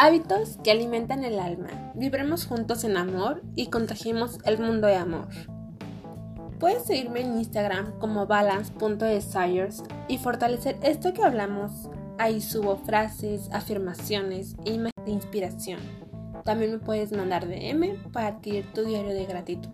Hábitos que alimentan el alma. Vibremos juntos en amor y contagiemos el mundo de amor. Puedes seguirme en Instagram como balance.desires y fortalecer esto que hablamos. Ahí subo frases, afirmaciones e imágenes de inspiración. También me puedes mandar DM para adquirir tu diario de gratitud.